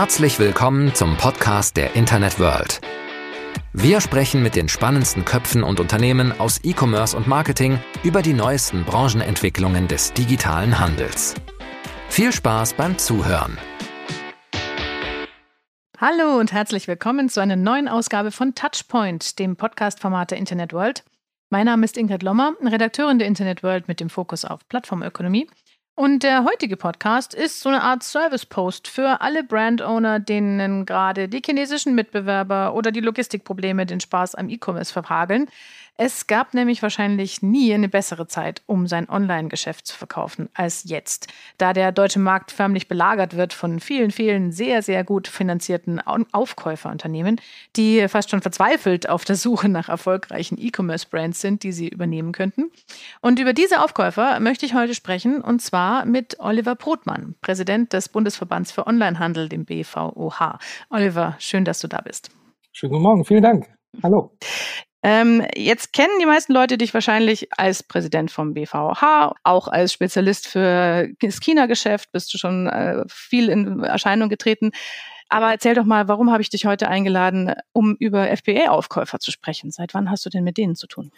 Herzlich willkommen zum Podcast der Internet World. Wir sprechen mit den spannendsten Köpfen und Unternehmen aus E-Commerce und Marketing über die neuesten Branchenentwicklungen des digitalen Handels. Viel Spaß beim Zuhören. Hallo und herzlich willkommen zu einer neuen Ausgabe von Touchpoint, dem Podcast-Format der Internet World. Mein Name ist Ingrid Lommer, Redakteurin der Internet World mit dem Fokus auf Plattformökonomie. Und der heutige Podcast ist so eine Art Service-Post für alle Brand-Owner, denen gerade die chinesischen Mitbewerber oder die Logistikprobleme den Spaß am E-Commerce verhageln. Es gab nämlich wahrscheinlich nie eine bessere Zeit, um sein Online-Geschäft zu verkaufen als jetzt, da der deutsche Markt förmlich belagert wird von vielen, vielen sehr, sehr gut finanzierten Aufkäuferunternehmen, die fast schon verzweifelt auf der Suche nach erfolgreichen E-Commerce-Brands sind, die sie übernehmen könnten. Und über diese Aufkäufer möchte ich heute sprechen, und zwar mit Oliver Brotmann, Präsident des Bundesverbands für Onlinehandel, dem BVOH. Oliver, schön, dass du da bist. Schönen guten Morgen, vielen Dank. Hallo. Ähm, jetzt kennen die meisten Leute dich wahrscheinlich als Präsident vom BVH, auch als Spezialist für das China-Geschäft, bist du schon äh, viel in Erscheinung getreten. Aber erzähl doch mal, warum habe ich dich heute eingeladen, um über FBA-Aufkäufer zu sprechen? Seit wann hast du denn mit denen zu tun?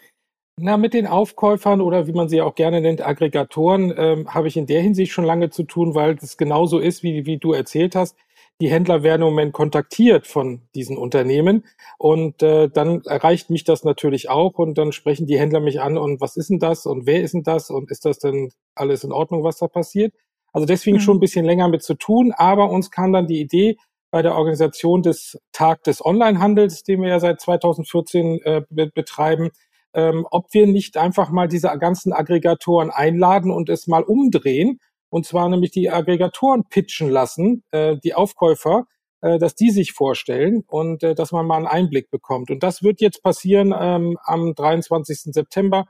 Na, mit den Aufkäufern oder wie man sie auch gerne nennt, Aggregatoren, ähm, habe ich in der Hinsicht schon lange zu tun, weil es genauso ist, wie, wie du erzählt hast die Händler werden im Moment kontaktiert von diesen Unternehmen und äh, dann erreicht mich das natürlich auch und dann sprechen die Händler mich an und was ist denn das und wer ist denn das und ist das denn alles in Ordnung, was da passiert? Also deswegen mhm. schon ein bisschen länger mit zu tun, aber uns kam dann die Idee bei der Organisation des Tag des Onlinehandels, den wir ja seit 2014 äh, betreiben, ähm, ob wir nicht einfach mal diese ganzen Aggregatoren einladen und es mal umdrehen und zwar nämlich die Aggregatoren pitchen lassen, äh, die Aufkäufer, äh, dass die sich vorstellen und äh, dass man mal einen Einblick bekommt. Und das wird jetzt passieren ähm, am 23. September.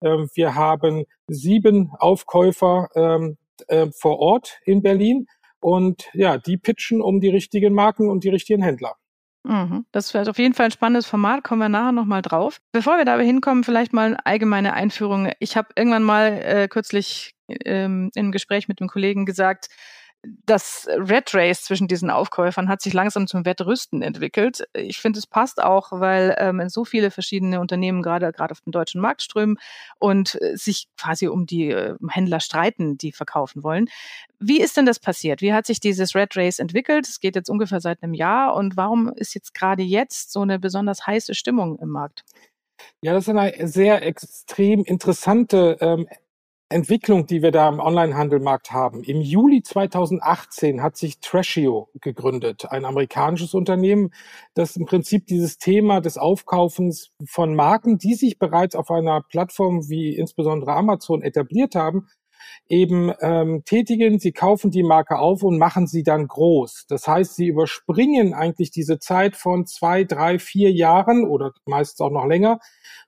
Ähm, wir haben sieben Aufkäufer ähm, äh, vor Ort in Berlin und ja, die pitchen um die richtigen Marken und die richtigen Händler. Mhm. Das wäre auf jeden Fall ein spannendes Format, kommen wir nachher nochmal drauf. Bevor wir dabei hinkommen, vielleicht mal eine allgemeine Einführung. Ich habe irgendwann mal äh, kürzlich ähm, im Gespräch mit einem Kollegen gesagt, das Red Race zwischen diesen Aufkäufern hat sich langsam zum Wettrüsten entwickelt. Ich finde, es passt auch, weil ähm, so viele verschiedene Unternehmen gerade gerade auf den deutschen Markt strömen und äh, sich quasi um die äh, Händler streiten, die verkaufen wollen. Wie ist denn das passiert? Wie hat sich dieses Red Race entwickelt? Es geht jetzt ungefähr seit einem Jahr und warum ist jetzt gerade jetzt so eine besonders heiße Stimmung im Markt? Ja, das ist eine sehr extrem interessante ähm, Entwicklung, die wir da im Onlinehandelmarkt haben. Im Juli 2018 hat sich Trashio gegründet, ein amerikanisches Unternehmen, das im Prinzip dieses Thema des Aufkaufens von Marken, die sich bereits auf einer Plattform wie insbesondere Amazon etabliert haben, eben ähm, tätigen. Sie kaufen die Marke auf und machen sie dann groß. Das heißt, sie überspringen eigentlich diese Zeit von zwei, drei, vier Jahren oder meistens auch noch länger,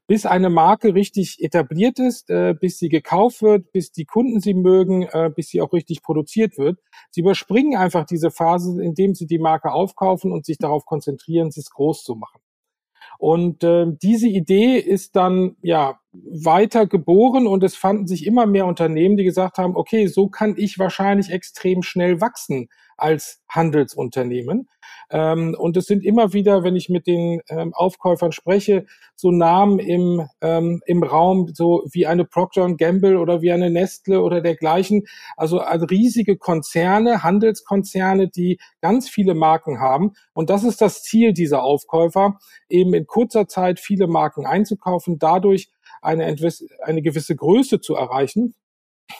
bis eine Marke richtig etabliert ist, äh, bis sie gekauft wird, bis die Kunden sie mögen, äh, bis sie auch richtig produziert wird. Sie überspringen einfach diese Phase, indem sie die Marke aufkaufen und sich darauf konzentrieren, sie groß zu machen. Und äh, diese Idee ist dann ja weiter geboren und es fanden sich immer mehr Unternehmen, die gesagt haben, okay, so kann ich wahrscheinlich extrem schnell wachsen als Handelsunternehmen. Ähm, und es sind immer wieder, wenn ich mit den ähm, Aufkäufern spreche, so Namen im, ähm, im Raum, so wie eine Procter Gamble oder wie eine Nestle oder dergleichen. Also, also riesige Konzerne, Handelskonzerne, die ganz viele Marken haben. Und das ist das Ziel dieser Aufkäufer, eben in kurzer Zeit viele Marken einzukaufen, dadurch eine, eine gewisse Größe zu erreichen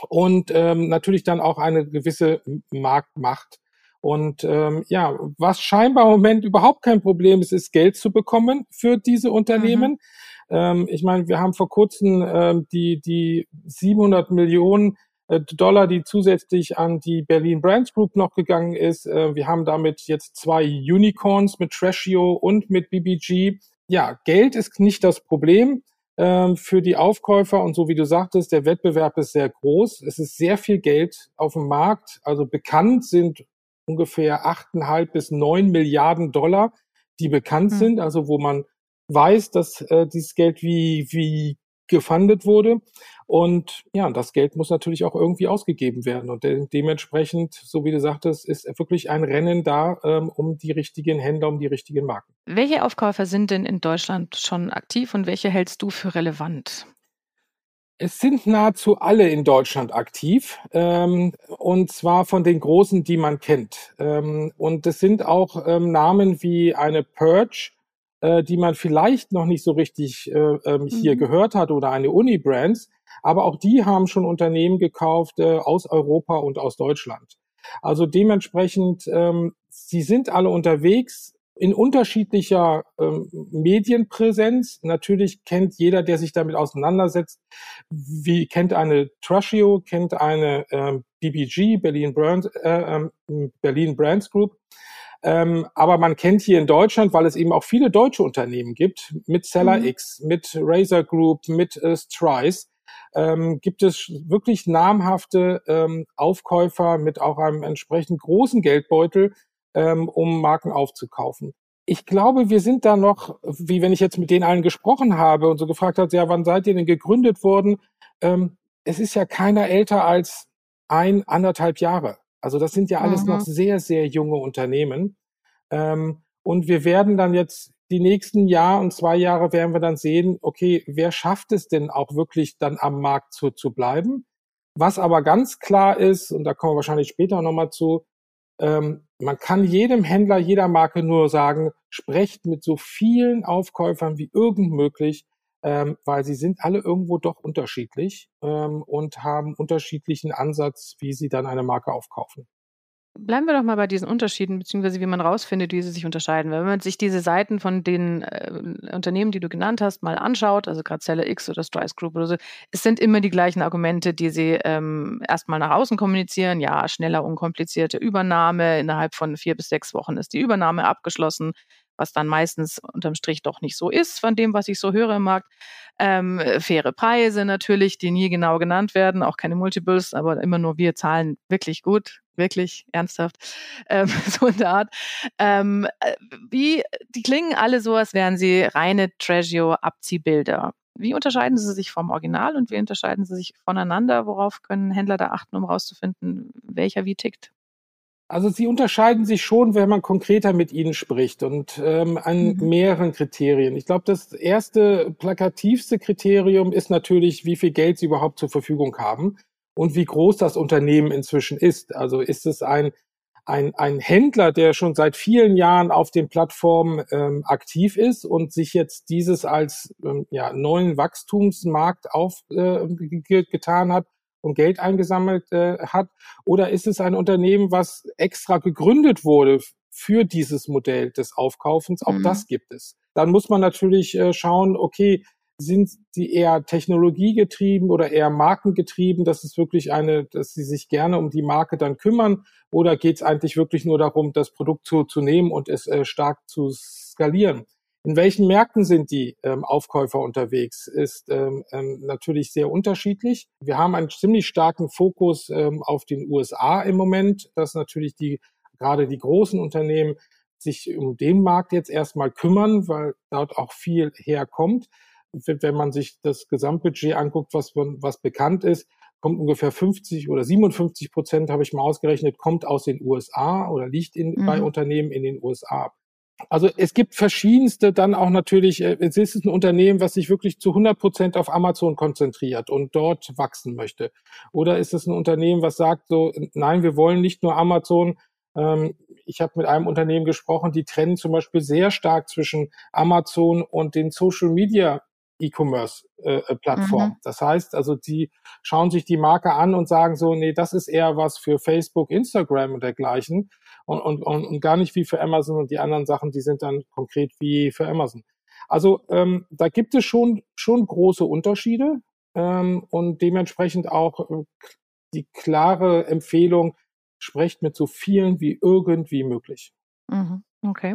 und ähm, natürlich dann auch eine gewisse Marktmacht. Und ähm, ja, was scheinbar im Moment überhaupt kein Problem ist, ist Geld zu bekommen für diese Unternehmen. Mhm. Ähm, ich meine, wir haben vor kurzem ähm, die, die 700 Millionen äh, Dollar, die zusätzlich an die Berlin Brands Group noch gegangen ist. Äh, wir haben damit jetzt zwei Unicorns mit Trashio und mit BBG. Ja, Geld ist nicht das Problem ähm, für die Aufkäufer und so wie du sagtest, der Wettbewerb ist sehr groß. Es ist sehr viel Geld auf dem Markt. Also bekannt sind ungefähr achteinhalb bis neun Milliarden Dollar, die bekannt mhm. sind, also wo man weiß, dass äh, dieses Geld wie, wie gefundet wurde. Und ja, das Geld muss natürlich auch irgendwie ausgegeben werden. Und de dementsprechend, so wie du sagtest, ist wirklich ein Rennen da ähm, um die richtigen Händler, um die richtigen Marken. Welche Aufkäufer sind denn in Deutschland schon aktiv und welche hältst du für relevant? Es sind nahezu alle in Deutschland aktiv, ähm, und zwar von den Großen, die man kennt. Ähm, und es sind auch ähm, Namen wie eine Purge, äh, die man vielleicht noch nicht so richtig äh, ähm, hier mhm. gehört hat, oder eine Unibrands, aber auch die haben schon Unternehmen gekauft äh, aus Europa und aus Deutschland. Also dementsprechend, ähm, sie sind alle unterwegs in unterschiedlicher ähm, Medienpräsenz. Natürlich kennt jeder, der sich damit auseinandersetzt, wie kennt eine Trashio, kennt eine ähm, BBG, Berlin Brands, äh, ähm, Berlin Brands Group. Ähm, aber man kennt hier in Deutschland, weil es eben auch viele deutsche Unternehmen gibt, mit Seller mhm. X, mit Razer Group, mit äh, Strice, ähm, gibt es wirklich namhafte ähm, Aufkäufer mit auch einem entsprechend großen Geldbeutel, ähm, um Marken aufzukaufen. Ich glaube, wir sind da noch, wie wenn ich jetzt mit denen allen gesprochen habe und so gefragt hat, ja, wann seid ihr denn gegründet worden? Ähm, es ist ja keiner älter als ein, anderthalb Jahre. Also das sind ja alles mhm. noch sehr, sehr junge Unternehmen. Ähm, und wir werden dann jetzt die nächsten Jahr und zwei Jahre werden wir dann sehen, okay, wer schafft es denn auch wirklich dann am Markt zu, zu bleiben? Was aber ganz klar ist, und da kommen wir wahrscheinlich später nochmal zu, ähm, man kann jedem Händler, jeder Marke nur sagen, sprecht mit so vielen Aufkäufern wie irgend möglich, ähm, weil sie sind alle irgendwo doch unterschiedlich ähm, und haben unterschiedlichen Ansatz, wie sie dann eine Marke aufkaufen. Bleiben wir doch mal bei diesen Unterschieden, beziehungsweise wie man rausfindet, wie sie sich unterscheiden. Wenn man sich diese Seiten von den äh, Unternehmen, die du genannt hast, mal anschaut, also gerade Seller X oder Strice Group oder so, es sind immer die gleichen Argumente, die sie ähm, erstmal nach außen kommunizieren. Ja, schneller, unkomplizierte Übernahme. Innerhalb von vier bis sechs Wochen ist die Übernahme abgeschlossen was dann meistens unterm Strich doch nicht so ist von dem, was ich so höre im Markt. Ähm, faire Preise natürlich, die nie genau genannt werden, auch keine Multiples, aber immer nur wir zahlen wirklich gut, wirklich ernsthaft, ähm, so in der Art. Ähm, äh, wie, die klingen alle so, als wären sie reine Treasure-Abziehbilder. Wie unterscheiden sie sich vom Original und wie unterscheiden sie sich voneinander? Worauf können Händler da achten, um herauszufinden, welcher wie tickt? Also sie unterscheiden sich schon, wenn man konkreter mit ihnen spricht und ähm, an mhm. mehreren Kriterien. Ich glaube, das erste plakativste Kriterium ist natürlich, wie viel Geld sie überhaupt zur Verfügung haben und wie groß das Unternehmen inzwischen ist. Also ist es ein ein, ein Händler, der schon seit vielen Jahren auf den Plattformen ähm, aktiv ist und sich jetzt dieses als ähm, ja, neuen Wachstumsmarkt aufgetan äh, hat, und Geld eingesammelt äh, hat? Oder ist es ein Unternehmen, was extra gegründet wurde für dieses Modell des Aufkaufens? Auch mhm. das gibt es. Dann muss man natürlich äh, schauen, okay, sind sie eher technologiegetrieben oder eher markengetrieben, dass es wirklich eine, dass sie sich gerne um die Marke dann kümmern? Oder geht es eigentlich wirklich nur darum, das Produkt zu, zu nehmen und es äh, stark zu skalieren? In welchen Märkten sind die ähm, Aufkäufer unterwegs, ist ähm, ähm, natürlich sehr unterschiedlich. Wir haben einen ziemlich starken Fokus ähm, auf den USA im Moment, dass natürlich die gerade die großen Unternehmen sich um den Markt jetzt erstmal kümmern, weil dort auch viel herkommt. Wenn man sich das Gesamtbudget anguckt, was, was bekannt ist, kommt ungefähr 50 oder 57 Prozent, habe ich mal ausgerechnet, kommt aus den USA oder liegt in, mhm. bei Unternehmen in den USA. Also es gibt verschiedenste dann auch natürlich, äh, es ist ein Unternehmen, was sich wirklich zu 100 Prozent auf Amazon konzentriert und dort wachsen möchte. Oder ist es ein Unternehmen, was sagt so, nein, wir wollen nicht nur Amazon. Ähm, ich habe mit einem Unternehmen gesprochen, die trennen zum Beispiel sehr stark zwischen Amazon und den Social Media E-Commerce-Plattform. Äh, mhm. Das heißt, also die schauen sich die Marke an und sagen so, nee, das ist eher was für Facebook, Instagram und dergleichen und, und, und, und gar nicht wie für Amazon und die anderen Sachen, die sind dann konkret wie für Amazon. Also ähm, da gibt es schon, schon große Unterschiede ähm, und dementsprechend auch äh, die klare Empfehlung, sprecht mit so vielen wie irgendwie möglich. Mhm. Okay.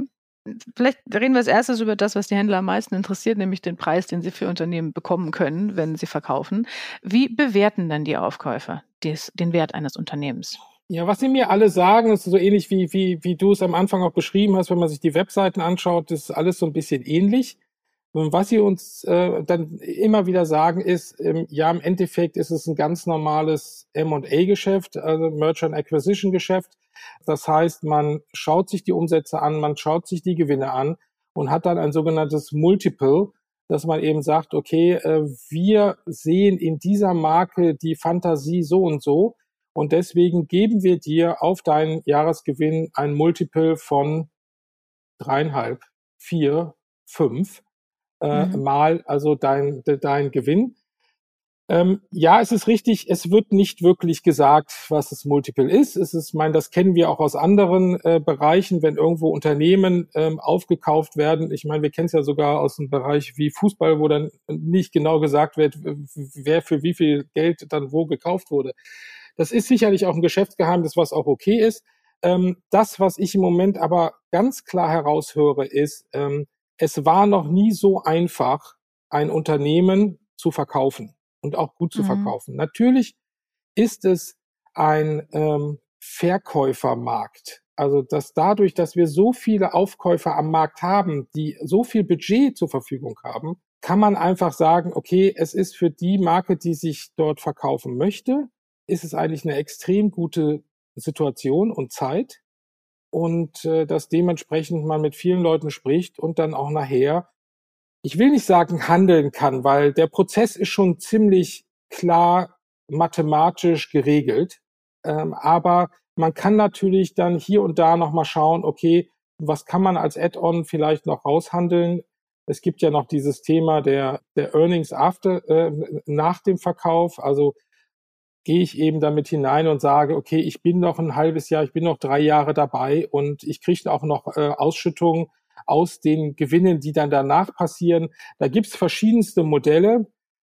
Vielleicht reden wir als erstes über das, was die Händler am meisten interessiert, nämlich den Preis, den sie für Unternehmen bekommen können, wenn sie verkaufen. Wie bewerten dann die Aufkäufer des, den Wert eines Unternehmens? Ja, was sie mir alle sagen, ist so ähnlich wie, wie, wie du es am Anfang auch beschrieben hast, wenn man sich die Webseiten anschaut, ist alles so ein bisschen ähnlich. Und was sie uns äh, dann immer wieder sagen, ist, ähm, ja, im Endeffekt ist es ein ganz normales M&A-Geschäft, also Merchant Acquisition-Geschäft. Das heißt, man schaut sich die Umsätze an, man schaut sich die Gewinne an und hat dann ein sogenanntes Multiple, dass man eben sagt, okay, äh, wir sehen in dieser Marke die Fantasie so und so und deswegen geben wir dir auf deinen Jahresgewinn ein Multiple von dreieinhalb, vier, fünf äh, mhm. mal also dein, dein Gewinn. Ähm, ja, es ist richtig, es wird nicht wirklich gesagt, was das Multiple ist. Es ist, mein, das kennen wir auch aus anderen äh, Bereichen, wenn irgendwo Unternehmen ähm, aufgekauft werden. Ich meine, wir kennen es ja sogar aus einem Bereich wie Fußball, wo dann nicht genau gesagt wird, wer für wie viel Geld dann wo gekauft wurde. Das ist sicherlich auch ein Geschäftsgeheimnis, was auch okay ist. Ähm, das, was ich im Moment aber ganz klar heraushöre, ist, ähm, es war noch nie so einfach, ein Unternehmen zu verkaufen und auch gut zu mhm. verkaufen. Natürlich ist es ein ähm, Verkäufermarkt. Also dass dadurch, dass wir so viele Aufkäufer am Markt haben, die so viel Budget zur Verfügung haben, kann man einfach sagen, okay, es ist für die Marke, die sich dort verkaufen möchte, ist es eigentlich eine extrem gute Situation und Zeit und äh, dass dementsprechend man mit vielen Leuten spricht und dann auch nachher, ich will nicht sagen handeln kann, weil der Prozess ist schon ziemlich klar mathematisch geregelt, ähm, aber man kann natürlich dann hier und da nochmal schauen, okay, was kann man als Add-on vielleicht noch raushandeln? Es gibt ja noch dieses Thema der, der Earnings after, äh, nach dem Verkauf. Also gehe ich eben damit hinein und sage, okay, ich bin noch ein halbes Jahr, ich bin noch drei Jahre dabei und ich kriege auch noch äh, Ausschüttungen aus den Gewinnen, die dann danach passieren. Da gibt's verschiedenste Modelle.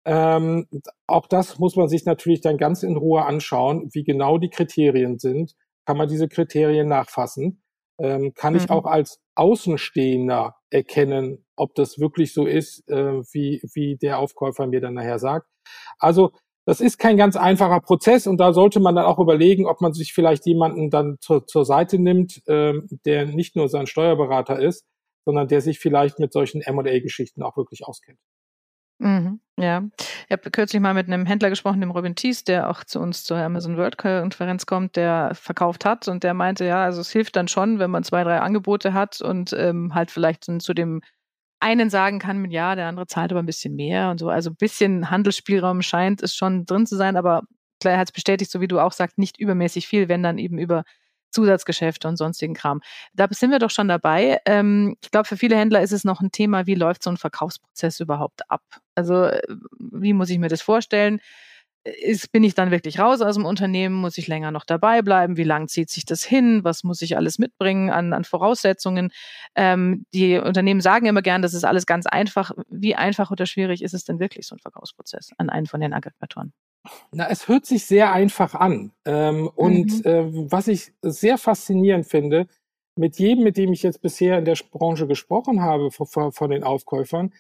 Ähm, auch das muss man sich natürlich dann ganz in Ruhe anschauen, wie genau die Kriterien sind. Kann man diese Kriterien nachfassen? Ähm, kann mhm. ich auch als Außenstehender erkennen, ob das wirklich so ist, äh, wie, wie der Aufkäufer mir dann nachher sagt. Also das ist kein ganz einfacher Prozess und da sollte man dann auch überlegen, ob man sich vielleicht jemanden dann zur, zur Seite nimmt, ähm, der nicht nur sein Steuerberater ist, sondern der sich vielleicht mit solchen M&A-Geschichten auch wirklich auskennt. Mhm, ja, ich habe kürzlich mal mit einem Händler gesprochen, dem Robin Thies, der auch zu uns zur Amazon World Konferenz kommt, der verkauft hat und der meinte, ja, also es hilft dann schon, wenn man zwei, drei Angebote hat und ähm, halt vielleicht zu dem einen sagen kann mit ja, der andere zahlt aber ein bisschen mehr und so. Also ein bisschen Handelsspielraum scheint es schon drin zu sein, aber klar hat es bestätigt, so wie du auch sagst, nicht übermäßig viel, wenn dann eben über Zusatzgeschäfte und sonstigen Kram. Da sind wir doch schon dabei. Ähm, ich glaube, für viele Händler ist es noch ein Thema, wie läuft so ein Verkaufsprozess überhaupt ab? Also äh, wie muss ich mir das vorstellen? Ist, bin ich dann wirklich raus aus dem Unternehmen? Muss ich länger noch dabei bleiben? Wie lang zieht sich das hin? Was muss ich alles mitbringen an, an Voraussetzungen? Ähm, die Unternehmen sagen immer gern, das ist alles ganz einfach. Wie einfach oder schwierig ist es denn wirklich, so ein Verkaufsprozess an einen von den Aggregatoren? Na, es hört sich sehr einfach an. Ähm, und mhm. äh, was ich sehr faszinierend finde, mit jedem, mit dem ich jetzt bisher in der Branche gesprochen habe, von, von den Aufkäufern,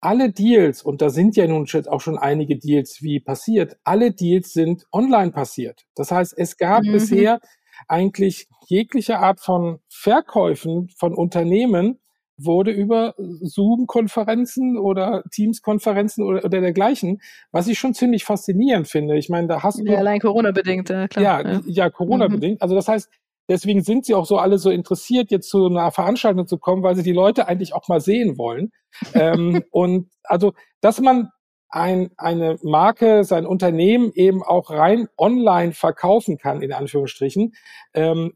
alle Deals, und da sind ja nun auch schon einige Deals wie passiert, alle Deals sind online passiert. Das heißt, es gab mhm. bisher eigentlich jegliche Art von Verkäufen von Unternehmen wurde über Zoom-Konferenzen oder Teams-Konferenzen oder, oder dergleichen, was ich schon ziemlich faszinierend finde. Ich meine, da hast du. Ja, allein Corona-bedingt, ja, klar. Ja, ja. ja Corona-bedingt. Mhm. Also das heißt, Deswegen sind sie auch so alle so interessiert, jetzt zu einer Veranstaltung zu kommen, weil sie die Leute eigentlich auch mal sehen wollen. ähm, und also, dass man ein, eine Marke, sein Unternehmen eben auch rein online verkaufen kann, in Anführungsstrichen, ähm,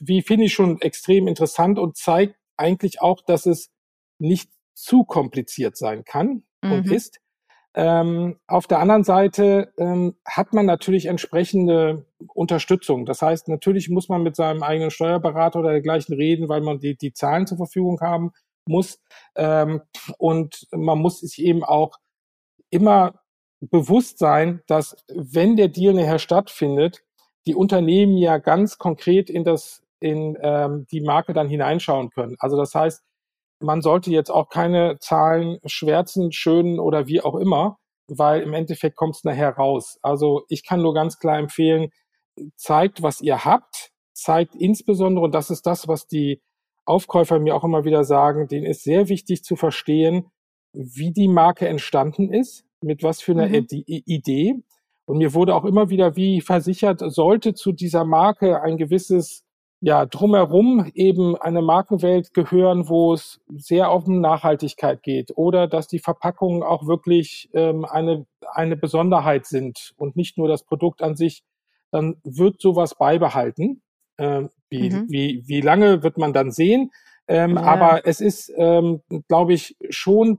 wie finde ich schon extrem interessant und zeigt eigentlich auch, dass es nicht zu kompliziert sein kann mhm. und ist. Ähm, auf der anderen Seite ähm, hat man natürlich entsprechende Unterstützung. Das heißt, natürlich muss man mit seinem eigenen Steuerberater oder dergleichen reden, weil man die, die Zahlen zur Verfügung haben muss. Ähm, und man muss sich eben auch immer bewusst sein, dass wenn der Deal nachher stattfindet, die Unternehmen ja ganz konkret in das in ähm, die Marke dann hineinschauen können. Also das heißt, man sollte jetzt auch keine Zahlen schwärzen, schönen oder wie auch immer, weil im Endeffekt kommt es nachher raus. Also ich kann nur ganz klar empfehlen, zeigt, was ihr habt, zeigt insbesondere, und das ist das, was die Aufkäufer mir auch immer wieder sagen, denen ist sehr wichtig zu verstehen, wie die Marke entstanden ist, mit was für einer mhm. Idee. Und mir wurde auch immer wieder wie versichert, sollte zu dieser Marke ein gewisses ja, drumherum eben eine Markenwelt gehören, wo es sehr um Nachhaltigkeit geht oder dass die Verpackungen auch wirklich ähm, eine, eine Besonderheit sind und nicht nur das Produkt an sich, dann wird sowas beibehalten. Ähm, wie, mhm. wie, wie lange wird man dann sehen? Ähm, ja. Aber es ist, ähm, glaube ich, schon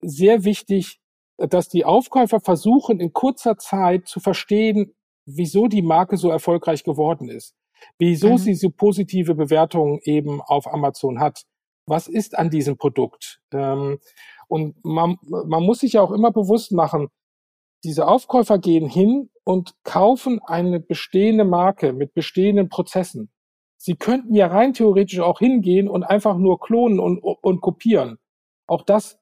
sehr wichtig, dass die Aufkäufer versuchen, in kurzer Zeit zu verstehen, wieso die Marke so erfolgreich geworden ist, wieso mhm. sie so positive Bewertungen eben auf Amazon hat. Was ist an diesem Produkt? Ähm, und man, man muss sich ja auch immer bewusst machen, diese Aufkäufer gehen hin und kaufen eine bestehende Marke mit bestehenden Prozessen. Sie könnten ja rein theoretisch auch hingehen und einfach nur klonen und, und kopieren. Auch das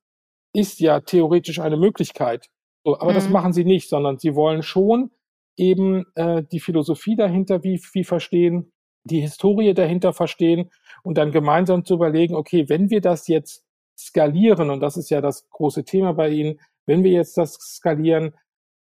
ist ja theoretisch eine Möglichkeit. So, aber mhm. das machen sie nicht, sondern sie wollen schon eben äh, die Philosophie dahinter wie, wie verstehen, die Historie dahinter verstehen und dann gemeinsam zu überlegen, okay, wenn wir das jetzt skalieren, und das ist ja das große Thema bei Ihnen, wenn wir jetzt das skalieren,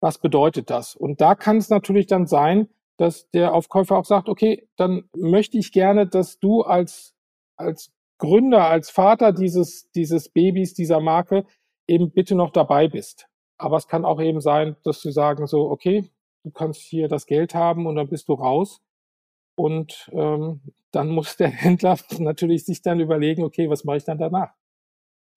was bedeutet das? Und da kann es natürlich dann sein, dass der Aufkäufer auch sagt, okay, dann möchte ich gerne, dass du als, als Gründer, als Vater dieses, dieses Babys, dieser Marke eben bitte noch dabei bist. Aber es kann auch eben sein, dass sie sagen so, okay, du kannst hier das Geld haben und dann bist du raus. Und ähm, dann muss der Händler natürlich sich dann überlegen, okay, was mache ich dann danach?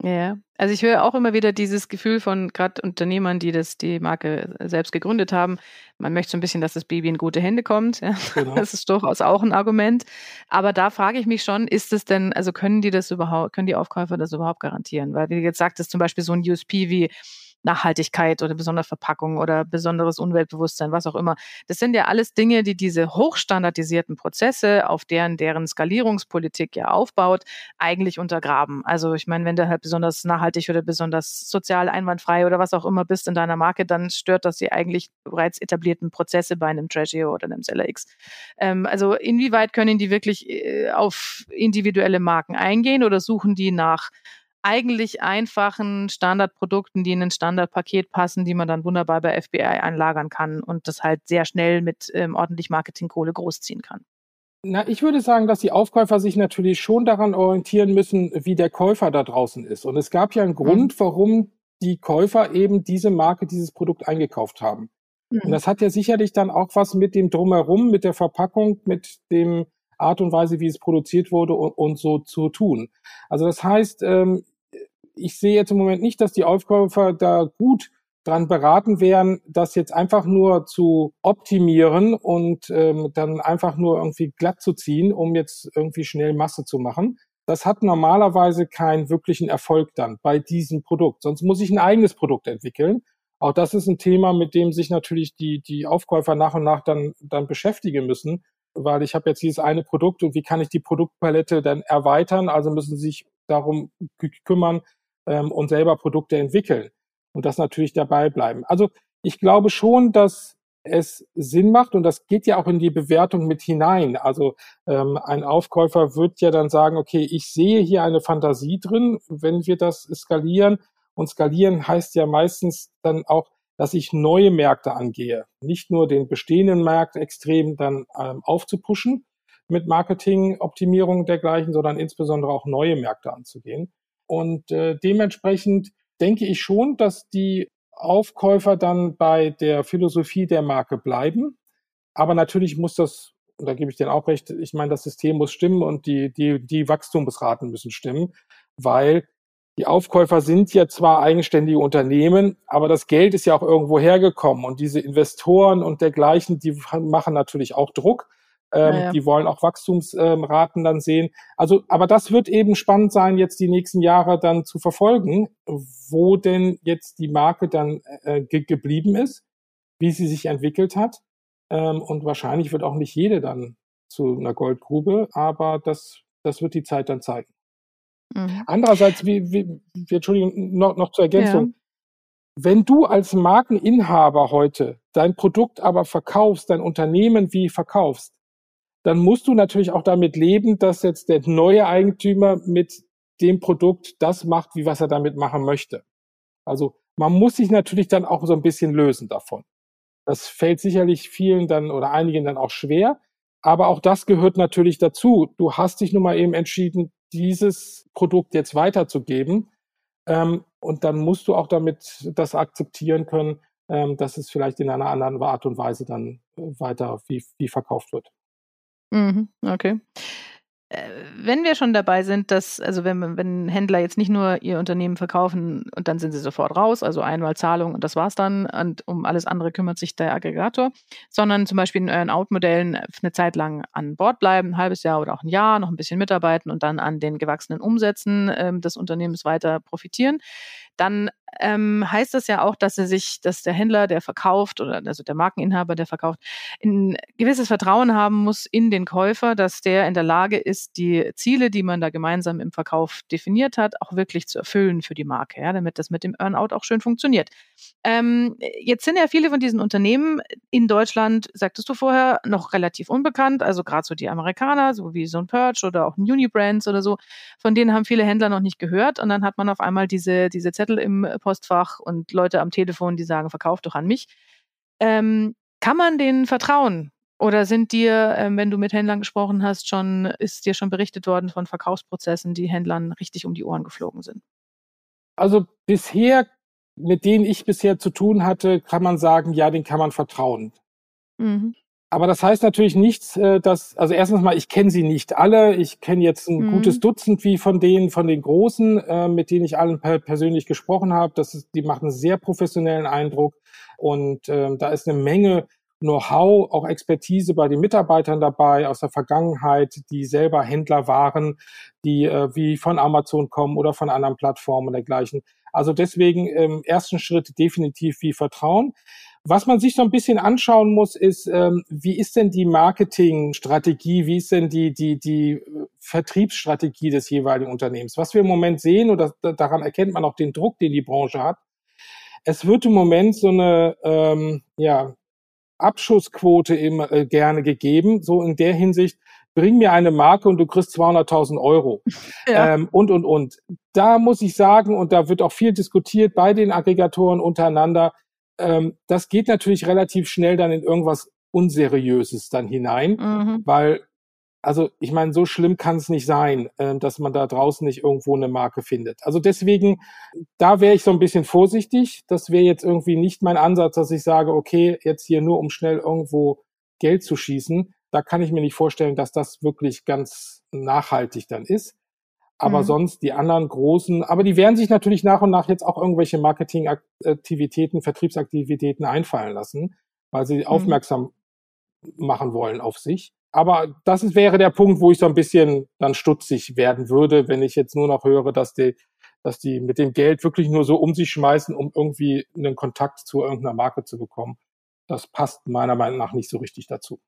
Ja, also ich höre auch immer wieder dieses Gefühl von gerade Unternehmern, die das die Marke selbst gegründet haben. Man möchte so ein bisschen, dass das Baby in gute Hände kommt. Ja. Genau. Das ist durchaus auch ein Argument. Aber da frage ich mich schon, ist es denn, also können die das überhaupt, können die Aufkäufer das überhaupt garantieren? Weil wie du jetzt sagtest, zum Beispiel so ein USP wie Nachhaltigkeit oder besondere Verpackung oder besonderes Umweltbewusstsein, was auch immer. Das sind ja alles Dinge, die diese hochstandardisierten Prozesse, auf deren deren Skalierungspolitik ja aufbaut, eigentlich untergraben. Also ich meine, wenn du halt besonders nachhaltig oder besonders sozial einwandfrei oder was auch immer bist in deiner Marke, dann stört das die eigentlich bereits etablierten Prozesse bei einem Tragio oder einem Seller X. Ähm, also inwieweit können die wirklich äh, auf individuelle Marken eingehen oder suchen die nach eigentlich einfachen Standardprodukten, die in ein Standardpaket passen, die man dann wunderbar bei FBI einlagern kann und das halt sehr schnell mit ähm, ordentlich Marketingkohle großziehen kann. Na, ich würde sagen, dass die Aufkäufer sich natürlich schon daran orientieren müssen, wie der Käufer da draußen ist. Und es gab ja einen Grund, mhm. warum die Käufer eben diese Marke, dieses Produkt eingekauft haben. Mhm. Und das hat ja sicherlich dann auch was mit dem Drumherum, mit der Verpackung, mit dem Art und Weise, wie es produziert wurde und, und so zu tun. Also das heißt, ähm, ich sehe jetzt im Moment nicht, dass die Aufkäufer da gut dran beraten wären, das jetzt einfach nur zu optimieren und ähm, dann einfach nur irgendwie glatt zu ziehen, um jetzt irgendwie schnell Masse zu machen. Das hat normalerweise keinen wirklichen Erfolg dann bei diesem Produkt. Sonst muss ich ein eigenes Produkt entwickeln. Auch das ist ein Thema, mit dem sich natürlich die, die Aufkäufer nach und nach dann, dann beschäftigen müssen, weil ich habe jetzt dieses eine Produkt und wie kann ich die Produktpalette dann erweitern? Also müssen sie sich darum kümmern, ähm, und selber Produkte entwickeln und das natürlich dabei bleiben. Also ich glaube schon, dass es Sinn macht und das geht ja auch in die Bewertung mit hinein. Also ähm, ein Aufkäufer wird ja dann sagen, okay, ich sehe hier eine Fantasie drin, wenn wir das skalieren. Und skalieren heißt ja meistens dann auch, dass ich neue Märkte angehe. Nicht nur den bestehenden Markt extrem dann ähm, aufzupuschen mit Marketingoptimierung dergleichen, sondern insbesondere auch neue Märkte anzugehen. Und äh, dementsprechend denke ich schon, dass die Aufkäufer dann bei der Philosophie der Marke bleiben. Aber natürlich muss das, und da gebe ich denen auch recht, ich meine, das System muss stimmen und die, die, die Wachstumsraten müssen stimmen, weil die Aufkäufer sind ja zwar eigenständige Unternehmen, aber das Geld ist ja auch irgendwo hergekommen und diese Investoren und dergleichen, die machen natürlich auch Druck. Ähm, ja. Die wollen auch Wachstumsraten dann sehen. Also, aber das wird eben spannend sein, jetzt die nächsten Jahre dann zu verfolgen, wo denn jetzt die Marke dann äh, ge geblieben ist, wie sie sich entwickelt hat. Ähm, und wahrscheinlich wird auch nicht jede dann zu einer Goldgrube, aber das, das wird die Zeit dann zeigen. Mhm. Andererseits, wie, wie, Entschuldigung, noch, noch zur Ergänzung. Ja. Wenn du als Markeninhaber heute dein Produkt aber verkaufst, dein Unternehmen wie verkaufst, dann musst du natürlich auch damit leben, dass jetzt der neue Eigentümer mit dem Produkt das macht, wie was er damit machen möchte. Also man muss sich natürlich dann auch so ein bisschen lösen davon. Das fällt sicherlich vielen dann oder einigen dann auch schwer. Aber auch das gehört natürlich dazu. Du hast dich nun mal eben entschieden, dieses Produkt jetzt weiterzugeben. Ähm, und dann musst du auch damit das akzeptieren können, ähm, dass es vielleicht in einer anderen Art und Weise dann äh, weiter wie, wie verkauft wird. Mhm, okay. Äh, wenn wir schon dabei sind, dass, also wenn, wenn Händler jetzt nicht nur ihr Unternehmen verkaufen und dann sind sie sofort raus, also einmal Zahlung und das war's dann und um alles andere kümmert sich der Aggregator, sondern zum Beispiel in euren Out-Modellen eine Zeit lang an Bord bleiben, ein halbes Jahr oder auch ein Jahr, noch ein bisschen mitarbeiten und dann an den gewachsenen Umsätzen äh, des Unternehmens weiter profitieren dann ähm, heißt das ja auch, dass er sich, dass der Händler, der verkauft oder also der Markeninhaber, der verkauft, ein gewisses Vertrauen haben muss in den Käufer, dass der in der Lage ist, die Ziele, die man da gemeinsam im Verkauf definiert hat, auch wirklich zu erfüllen für die Marke, ja, damit das mit dem Earnout auch schön funktioniert. Ähm, jetzt sind ja viele von diesen Unternehmen in Deutschland, sagtest du vorher, noch relativ unbekannt, also gerade so die Amerikaner, so wie so ein Purge oder auch ein Unibrands oder so, von denen haben viele Händler noch nicht gehört und dann hat man auf einmal diese, diese Zettel im Postfach und Leute am Telefon, die sagen, verkauf doch an mich. Ähm, kann man denen vertrauen? Oder sind dir, ähm, wenn du mit Händlern gesprochen hast, schon, ist dir schon berichtet worden von Verkaufsprozessen, die Händlern richtig um die Ohren geflogen sind? Also bisher, mit denen ich bisher zu tun hatte, kann man sagen, ja, den kann man vertrauen. Mhm. Aber das heißt natürlich nichts, äh, dass, also erstens mal, ich kenne sie nicht alle. Ich kenne jetzt ein mhm. gutes Dutzend wie von denen, von den Großen, äh, mit denen ich allen persönlich gesprochen habe. Das ist, die machen einen sehr professionellen Eindruck. Und äh, da ist eine Menge Know-how, auch Expertise bei den Mitarbeitern dabei aus der Vergangenheit, die selber Händler waren, die äh, wie von Amazon kommen oder von anderen Plattformen und dergleichen. Also deswegen im ersten Schritt definitiv wie Vertrauen. Was man sich so ein bisschen anschauen muss, ist, ähm, wie ist denn die Marketingstrategie, wie ist denn die, die, die äh, Vertriebsstrategie des jeweiligen Unternehmens? Was wir im Moment sehen, und das, daran erkennt man auch den Druck, den die Branche hat, es wird im Moment so eine ähm, ja, Abschussquote immer äh, gerne gegeben, so in der Hinsicht, bring mir eine Marke und du kriegst 200.000 Euro ja. ähm, und, und, und. Da muss ich sagen, und da wird auch viel diskutiert bei den Aggregatoren untereinander, ähm, das geht natürlich relativ schnell dann in irgendwas Unseriöses dann hinein, mhm. weil, also ich meine, so schlimm kann es nicht sein, äh, dass man da draußen nicht irgendwo eine Marke findet. Also deswegen, da wäre ich so ein bisschen vorsichtig. Das wäre jetzt irgendwie nicht mein Ansatz, dass ich sage, okay, jetzt hier nur um schnell irgendwo Geld zu schießen. Da kann ich mir nicht vorstellen, dass das wirklich ganz nachhaltig dann ist. Aber mhm. sonst die anderen großen, aber die werden sich natürlich nach und nach jetzt auch irgendwelche Marketingaktivitäten, Vertriebsaktivitäten einfallen lassen, weil sie mhm. aufmerksam machen wollen auf sich. Aber das wäre der Punkt, wo ich so ein bisschen dann stutzig werden würde, wenn ich jetzt nur noch höre, dass die, dass die mit dem Geld wirklich nur so um sich schmeißen, um irgendwie einen Kontakt zu irgendeiner Marke zu bekommen. Das passt meiner Meinung nach nicht so richtig dazu.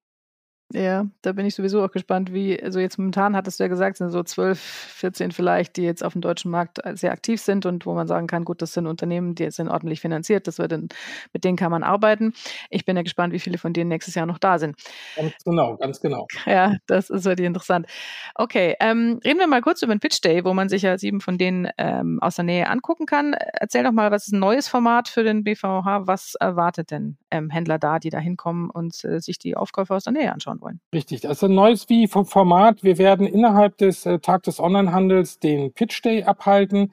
Ja, da bin ich sowieso auch gespannt, wie, also jetzt momentan hattest du ja gesagt, sind so 12, 14 vielleicht, die jetzt auf dem deutschen Markt sehr aktiv sind und wo man sagen kann, gut, das sind Unternehmen, die sind ordentlich finanziert, das wird in, mit denen kann man arbeiten. Ich bin ja gespannt, wie viele von denen nächstes Jahr noch da sind. Ganz genau, ganz genau. Ja, das ist wirklich interessant. Okay, ähm, reden wir mal kurz über den Pitch Day, wo man sich ja sieben von denen ähm, aus der Nähe angucken kann. Erzähl doch mal, was ist ein neues Format für den BVH? Was erwartet denn ähm, Händler da, die da hinkommen und äh, sich die Aufkäufe aus der Nähe anschauen? Anschauen wollen. Richtig, das ist ein neues wie Format. Wir werden innerhalb des äh, Tag des Onlinehandels den Pitch Day abhalten.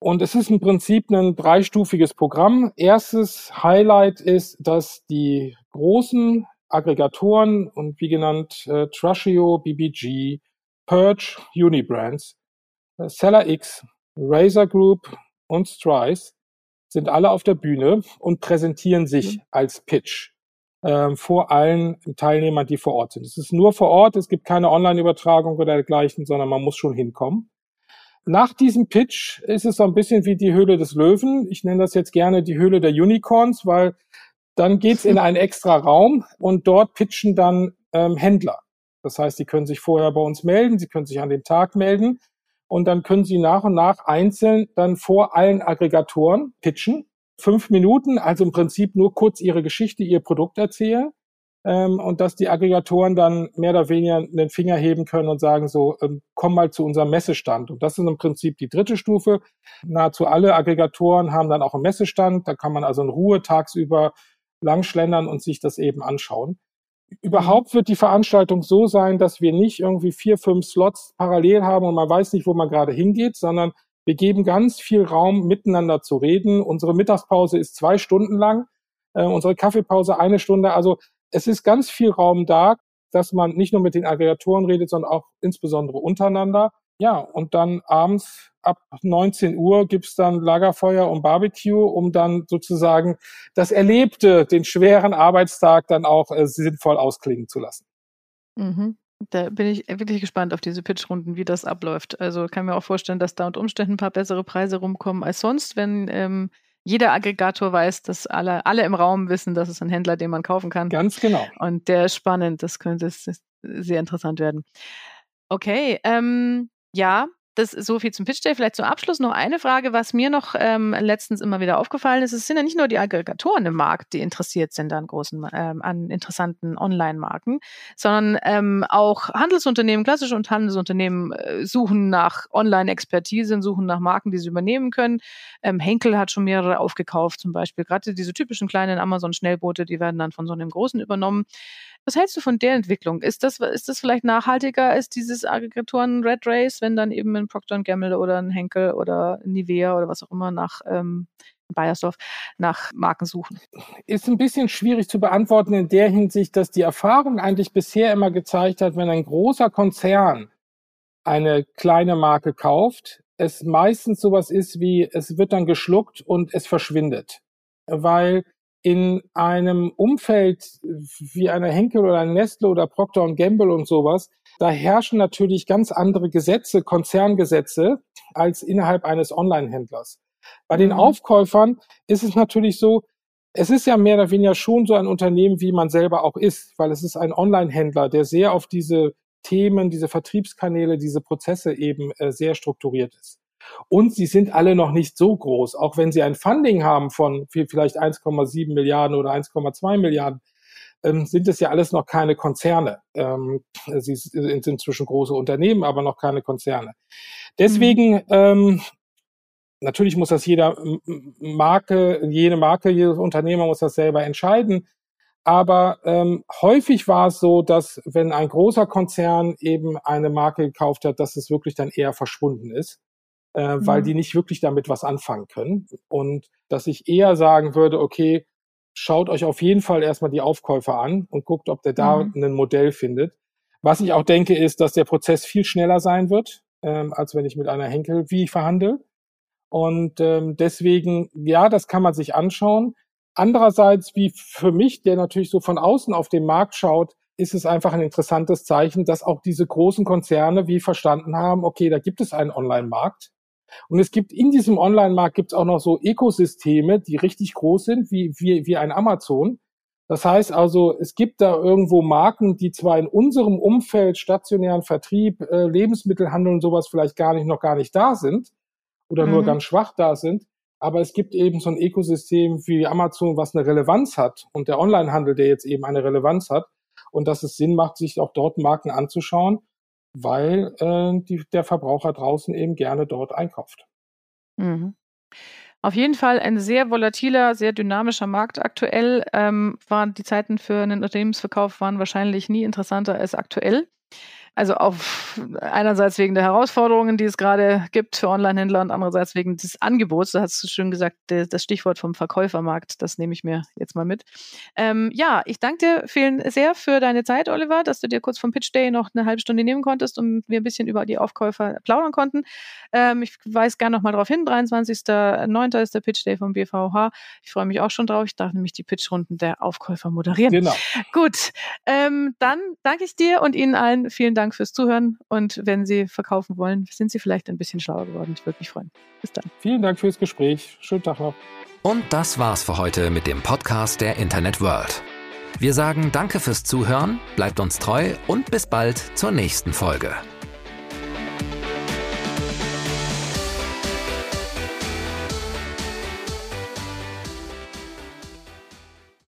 Und es ist im Prinzip ein dreistufiges Programm. Erstes Highlight ist, dass die großen Aggregatoren und wie genannt äh, Trushio, BBG, Purge, Unibrands, äh, Seller X, Razer Group und Strice sind alle auf der Bühne und präsentieren sich mhm. als Pitch ähm, vor allen Teilnehmern, die vor Ort sind. Es ist nur vor Ort, es gibt keine Online-Übertragung oder dergleichen, sondern man muss schon hinkommen. Nach diesem Pitch ist es so ein bisschen wie die Höhle des Löwen. Ich nenne das jetzt gerne die Höhle der Unicorns, weil dann geht's in einen extra Raum und dort pitchen dann ähm, Händler. Das heißt, sie können sich vorher bei uns melden, sie können sich an dem Tag melden und dann können sie nach und nach einzeln dann vor allen Aggregatoren pitchen fünf Minuten, also im Prinzip nur kurz ihre Geschichte, ihr Produkt erzählen. ähm, und dass die Aggregatoren dann mehr oder weniger den Finger heben können und sagen so, ähm, komm mal zu unserem Messestand. Und das ist im Prinzip die dritte Stufe. Nahezu alle Aggregatoren haben dann auch einen Messestand. Da kann man also in Ruhe tagsüber langschlendern und sich das eben anschauen. Überhaupt wird die Veranstaltung so sein, dass wir nicht irgendwie vier, fünf Slots parallel haben und man weiß nicht, wo man gerade hingeht, sondern wir geben ganz viel Raum, miteinander zu reden. Unsere Mittagspause ist zwei Stunden lang, äh, unsere Kaffeepause eine Stunde. Also es ist ganz viel Raum da, dass man nicht nur mit den Aggregatoren redet, sondern auch insbesondere untereinander. Ja, und dann abends ab 19 Uhr gibt's dann Lagerfeuer und Barbecue, um dann sozusagen das Erlebte, den schweren Arbeitstag dann auch äh, sinnvoll ausklingen zu lassen. Mhm. Da bin ich wirklich gespannt auf diese Pitchrunden, wie das abläuft. Also kann mir auch vorstellen, dass da unter Umständen ein paar bessere Preise rumkommen als sonst, wenn ähm, jeder Aggregator weiß, dass alle, alle im Raum wissen, dass es ein Händler, den man kaufen kann. Ganz genau. Und der ist spannend. Das könnte sehr interessant werden. Okay, ähm, ja, das ist so viel zum Pitch Day. Vielleicht zum Abschluss noch eine Frage, was mir noch ähm, letztens immer wieder aufgefallen ist. Es sind ja nicht nur die Aggregatoren im Markt, die interessiert sind an großen, ähm, an interessanten Online-Marken, sondern ähm, auch Handelsunternehmen, klassische und Handelsunternehmen äh, suchen nach Online-Expertise, suchen nach Marken, die sie übernehmen können. Ähm, Henkel hat schon mehrere aufgekauft, zum Beispiel. Gerade diese typischen kleinen Amazon-Schnellboote, die werden dann von so einem großen übernommen. Was hältst du von der Entwicklung? Ist das, ist das vielleicht nachhaltiger als dieses Aggregatoren Red Race, wenn dann eben ein Procter Gamble oder ein Henkel oder Nivea oder was auch immer nach ähm, Bayersdorf nach Marken suchen? Ist ein bisschen schwierig zu beantworten in der Hinsicht, dass die Erfahrung eigentlich bisher immer gezeigt hat, wenn ein großer Konzern eine kleine Marke kauft, es meistens sowas ist wie, es wird dann geschluckt und es verschwindet. Weil in einem Umfeld wie einer Henkel oder ein Nestle oder Procter Gamble und sowas, da herrschen natürlich ganz andere Gesetze, Konzerngesetze, als innerhalb eines Online-Händlers. Bei den mhm. Aufkäufern ist es natürlich so, es ist ja mehr oder weniger schon so ein Unternehmen, wie man selber auch ist, weil es ist ein Online-Händler, der sehr auf diese Themen, diese Vertriebskanäle, diese Prozesse eben äh, sehr strukturiert ist. Und sie sind alle noch nicht so groß, auch wenn sie ein Funding haben von vielleicht 1,7 Milliarden oder 1,2 Milliarden. Ähm, sind es ja alles noch keine Konzerne. Ähm, sie sind inzwischen große Unternehmen, aber noch keine Konzerne. Deswegen, mhm. ähm, natürlich muss das jeder Marke, jede Marke, jedes Unternehmer muss das selber entscheiden. Aber ähm, häufig war es so, dass wenn ein großer Konzern eben eine Marke gekauft hat, dass es wirklich dann eher verschwunden ist äh, mhm. weil die nicht wirklich damit was anfangen können. Und dass ich eher sagen würde, okay, schaut euch auf jeden Fall erstmal die Aufkäufer an und guckt, ob der da mhm. ein Modell findet. Was ich auch denke, ist, dass der Prozess viel schneller sein wird, ähm, als wenn ich mit einer Henkel wie verhandle. Und ähm, deswegen, ja, das kann man sich anschauen. Andererseits, wie für mich, der natürlich so von außen auf den Markt schaut, ist es einfach ein interessantes Zeichen, dass auch diese großen Konzerne wie verstanden haben, okay, da gibt es einen Online-Markt. Und es gibt in diesem Online-Markt gibt es auch noch so Ökosysteme, die richtig groß sind, wie, wie, wie ein Amazon. Das heißt also, es gibt da irgendwo Marken, die zwar in unserem Umfeld, stationären Vertrieb, äh, Lebensmittelhandel und sowas vielleicht gar nicht, noch gar nicht da sind oder mhm. nur ganz schwach da sind. Aber es gibt eben so ein Ökosystem wie Amazon, was eine Relevanz hat und der Onlinehandel, der jetzt eben eine Relevanz hat und dass es Sinn macht, sich auch dort Marken anzuschauen weil äh, die, der Verbraucher draußen eben gerne dort einkauft. Mhm. Auf jeden Fall ein sehr volatiler, sehr dynamischer Markt aktuell. Ähm, waren die Zeiten für einen Unternehmensverkauf waren wahrscheinlich nie interessanter als aktuell. Also auf einerseits wegen der Herausforderungen, die es gerade gibt für Online-Händler und andererseits wegen des Angebots. Du hast schön gesagt, das Stichwort vom Verkäufermarkt, das nehme ich mir jetzt mal mit. Ähm, ja, ich danke dir vielen sehr für deine Zeit, Oliver, dass du dir kurz vom Pitch Day noch eine halbe Stunde nehmen konntest und wir ein bisschen über die Aufkäufer plaudern konnten. Ähm, ich weise gerne noch mal darauf hin, 23.09. ist der Pitch Day vom BVH. Ich freue mich auch schon drauf. Ich darf nämlich die Pitchrunden der Aufkäufer moderieren. Genau. Gut, ähm, dann danke ich dir und Ihnen allen vielen Dank fürs Zuhören und wenn Sie verkaufen wollen, sind Sie vielleicht ein bisschen schlauer geworden. Ich würde mich freuen. Bis dann. Vielen Dank fürs Gespräch. Schönen Tag noch. Und das war's für heute mit dem Podcast der Internet World. Wir sagen Danke fürs Zuhören, bleibt uns treu und bis bald zur nächsten Folge.